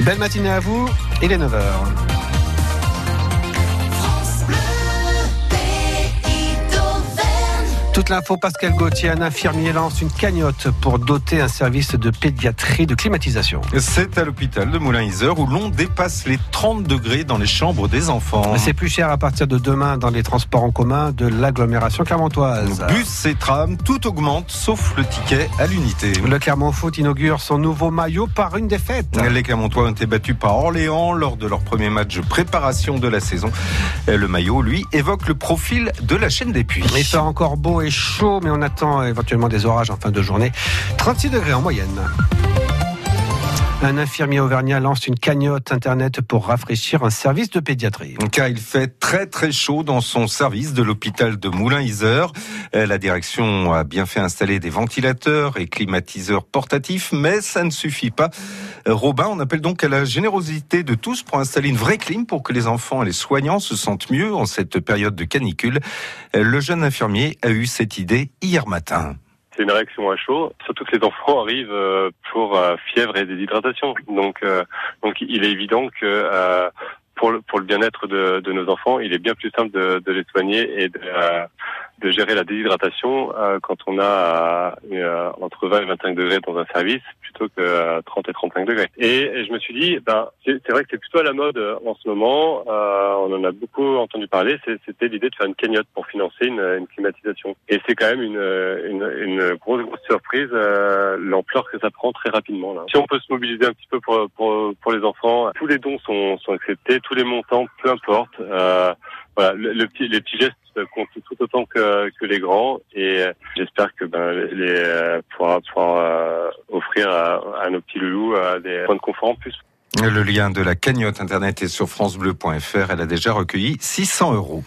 Belle matinée à vous, il est 9h. Toute l'info, Pascal Gauthier, un infirmier lance une cagnotte pour doter un service de pédiatrie de climatisation. C'est à l'hôpital de Moulin-Isère où l'on dépasse les 30 degrés dans les chambres des enfants. C'est plus cher à partir de demain dans les transports en commun de l'agglomération clermontoise. Bus et tram, tout augmente sauf le ticket à l'unité. Le Clermont Foot inaugure son nouveau maillot par une défaite. Les Clermontois ont été battus par Orléans lors de leur premier match de préparation de la saison. Le maillot, lui, évoque le profil de la chaîne des puits. Il fait encore beau chaud, mais on attend éventuellement des orages en fin de journée. 36 degrés en moyenne. Un infirmier auvergnat lance une cagnotte internet pour rafraîchir un service de pédiatrie. Car il fait très très chaud dans son service de l'hôpital de Moulin-Isère. Euh, la direction a bien fait installer des ventilateurs et climatiseurs portatifs, mais ça ne suffit pas. Euh, Robin, on appelle donc à la générosité de tous pour installer une vraie clim pour que les enfants et les soignants se sentent mieux en cette période de canicule. Euh, le jeune infirmier a eu cette idée hier matin c'est une réaction à chaud, surtout que les enfants arrivent euh, pour euh, fièvre et déshydratation. Donc, euh, donc il est évident que pour le, pour le bien-être de, de, nos enfants, il est bien plus simple de, de les soigner et de, de gérer la déshydratation euh, quand on a euh, entre 20 et 25 degrés dans un service plutôt que 30 et 35 degrés. Et, je me suis dit, ben, c'est vrai que c'est plutôt à la mode euh, en ce moment. on en a beaucoup entendu parler. C'était l'idée de faire une cagnotte pour financer une, une climatisation. Et c'est quand même une, une, une, grosse, grosse surprise l'ampleur que ça prend très rapidement. Là. Si on peut se mobiliser un petit peu pour, pour, pour les enfants, tous les dons sont, sont acceptés, tous les montants, peu importe. voilà, le, petit, les petits gestes compte tout autant que, que les grands et euh, j'espère que ben, les euh, pourra pouvoir euh, offrir à, à, nos petits loulous des points de confort en plus. Le lien de la cagnotte internet est sur francebleu.fr. Elle a déjà recueilli 600 euros.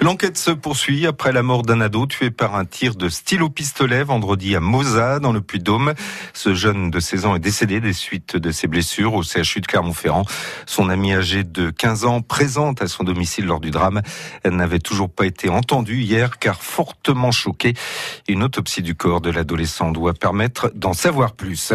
L'enquête se poursuit après la mort d'un ado tué par un tir de stylo pistolet vendredi à Moza dans le Puy-de-Dôme. Ce jeune de 16 ans est décédé des suites de ses blessures au CHU de Clermont-Ferrand. Son ami âgé de 15 ans, présente à son domicile lors du drame, n'avait toujours pas été entendue hier car fortement choqué. Une autopsie du corps de l'adolescent doit permettre d'en savoir plus.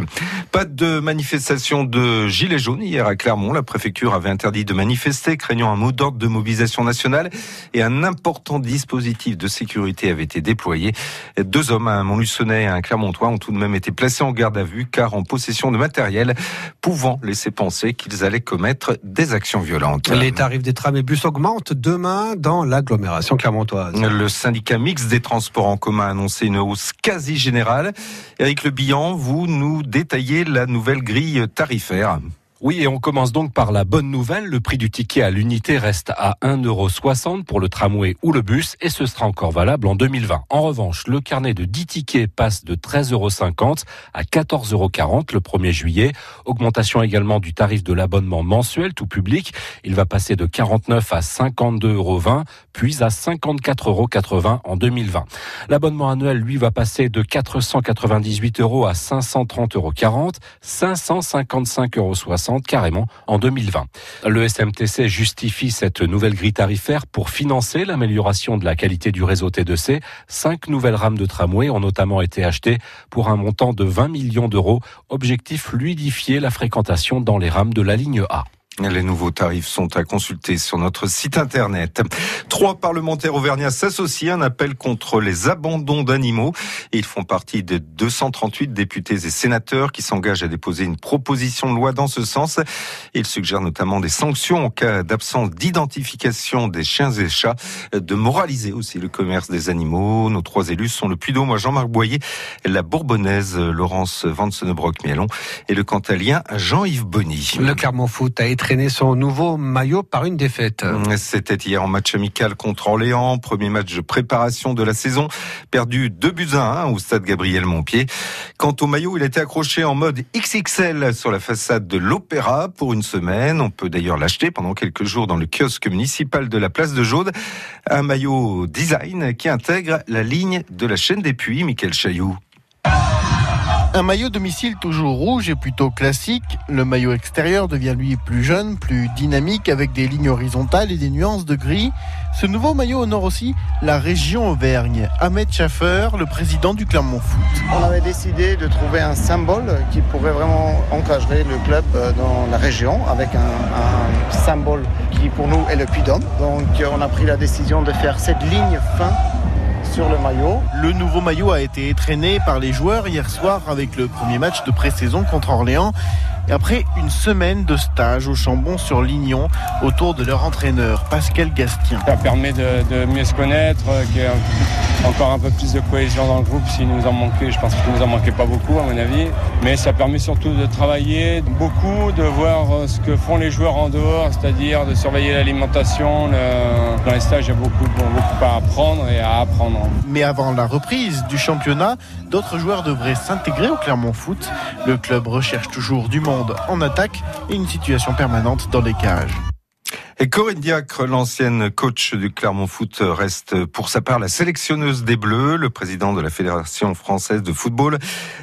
Pas de manifestation de gilets jaunes à Clermont, la préfecture avait interdit de manifester, craignant un mot d'ordre de mobilisation nationale et un important dispositif de sécurité avait été déployé. Deux hommes, un Montluçonnais et un Clermontois, ont tout de même été placés en garde à vue car en possession de matériel pouvant laisser penser qu'ils allaient commettre des actions violentes. Les tarifs des trams et bus augmentent demain dans l'agglomération clermontoise. Le syndicat mixte des transports en commun a annoncé une hausse quasi générale. Eric Le Bihan, vous nous détaillez la nouvelle grille tarifaire. Oui, et on commence donc par la bonne nouvelle. Le prix du ticket à l'unité reste à 1,60€ pour le tramway ou le bus et ce sera encore valable en 2020. En revanche, le carnet de 10 tickets passe de 13,50€ à 14,40€ le 1er juillet. Augmentation également du tarif de l'abonnement mensuel tout public. Il va passer de 49 à 52,20€, puis à 54,80€ en 2020. L'abonnement annuel, lui, va passer de 498€ à 530,40€, 555,60€ carrément en 2020. Le SMTC justifie cette nouvelle grille tarifaire pour financer l'amélioration de la qualité du réseau T2C. Cinq nouvelles rames de tramway ont notamment été achetées pour un montant de 20 millions d'euros. Objectif fluidifier la fréquentation dans les rames de la ligne A. Les nouveaux tarifs sont à consulter sur notre site internet. Trois parlementaires auvergnats s'associent à un appel contre les abandons d'animaux. Ils font partie des 238 députés et sénateurs qui s'engagent à déposer une proposition de loi dans ce sens. Ils suggèrent notamment des sanctions en cas d'absence d'identification des chiens et chats, de moraliser aussi le commerce des animaux. Nos trois élus sont le Puy moi Jean-Marc Boyer, la Bourbonnaise Laurence Vansenebrock-Mielon et le Cantalien Jean-Yves Bonny. Le Clermont Foot a été traîner son nouveau maillot par une défaite. C'était hier en match amical contre Orléans, premier match de préparation de la saison, perdu 2 buts à 1 au stade Gabriel Montpied. Quant au maillot, il était accroché en mode XXL sur la façade de l'Opéra pour une semaine. On peut d'ailleurs l'acheter pendant quelques jours dans le kiosque municipal de la place de Jaude. Un maillot design qui intègre la ligne de la chaîne des puits, Michael Chailloux. Un maillot domicile toujours rouge et plutôt classique. Le maillot extérieur devient lui plus jeune, plus dynamique avec des lignes horizontales et des nuances de gris. Ce nouveau maillot honore aussi la région Auvergne. Ahmed Schaffer, le président du Clermont Foot. On avait décidé de trouver un symbole qui pourrait vraiment encadrer le club euh, dans la région avec un, symbole qui pour nous est le puy Donc on a pris la décision de faire cette ligne fin sur le maillot. Le nouveau maillot a été étraîné par les joueurs hier soir avec le premier match de pré-saison contre Orléans. Et après une semaine de stage au Chambon sur Lignon autour de leur entraîneur Pascal Gastien. Ça permet de, de mieux se connaître, euh, qu'il y ait encore un peu plus de cohésion dans le groupe s'il nous en manquait. Je pense qu'il nous en manquait pas beaucoup à mon avis. Mais ça permet surtout de travailler beaucoup, de voir euh, ce que font les joueurs en dehors, c'est-à-dire de surveiller l'alimentation. Le... Dans les stages, il y a beaucoup, beaucoup à apprendre et à apprendre. Mais avant la reprise du championnat, d'autres joueurs devraient s'intégrer au Clermont Foot. Le club recherche toujours du monde en attaque et une situation permanente dans les cages. Et Corinne Diacre, l'ancienne coach du Clermont Foot, reste pour sa part la sélectionneuse des Bleus. Le président de la Fédération française de football,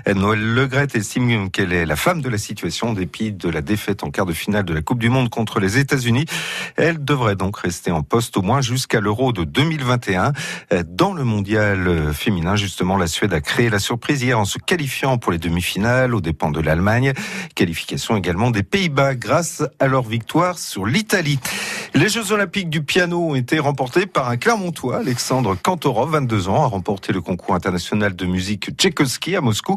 Noël Legrette, estime qu'elle est la femme de la situation dépit de la défaite en quart de finale de la Coupe du Monde contre les États-Unis. Elle devrait donc rester en poste au moins jusqu'à l'Euro de 2021. Dans le mondial féminin, justement, la Suède a créé la surprise hier en se qualifiant pour les demi-finales aux dépens de l'Allemagne. Qualification également des Pays-Bas grâce à leur victoire sur l'Italie. Les Jeux Olympiques du piano ont été remportés par un Clermontois, Alexandre Kantorov, 22 ans, a remporté le concours international de musique Tchaïkovski à Moscou,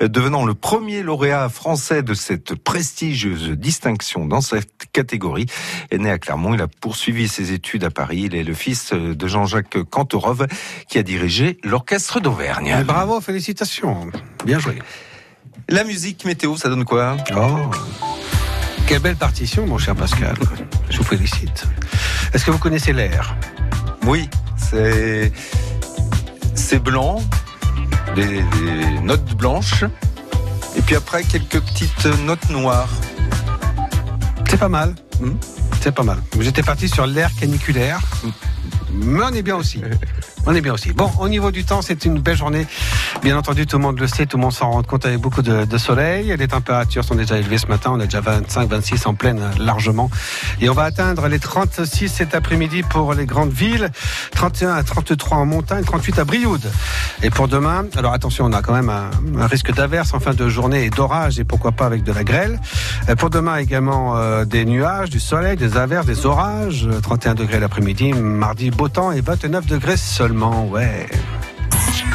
devenant le premier lauréat français de cette prestigieuse distinction dans cette catégorie. Et né à Clermont, il a poursuivi ses études à Paris. Il est le fils de Jean-Jacques Kantorov, qui a dirigé l'orchestre d'Auvergne. Bravo, félicitations. Bien joué. La musique météo, ça donne quoi? Oh quelle belle partition, mon cher Pascal. Je vous félicite. Est-ce que vous connaissez l'air? Oui, c'est c'est blanc, des, des, notes blanches, et puis après quelques petites notes noires. C'est pas mal. Hmm? C'est pas mal. J'étais parti sur l'air caniculaire. Mais on est bien aussi. On est bien aussi. Bon, au niveau du temps, c'est une belle journée. Bien entendu, tout le monde le sait, tout le monde s'en rend compte avec beaucoup de, soleil. Les températures sont déjà élevées ce matin. On a déjà 25, 26 en pleine largement. Et on va atteindre les 36 cet après-midi pour les grandes villes. 31 à 33 en montagne, 38 à Brioude. Et pour demain, alors attention, on a quand même un, un risque d'averse en fin de journée et d'orage et pourquoi pas avec de la grêle. Pour demain également euh, des nuages, du soleil, des averses, des orages. 31 degrés l'après-midi. Mardi, beau temps et 29 degrés seulement. Ouais.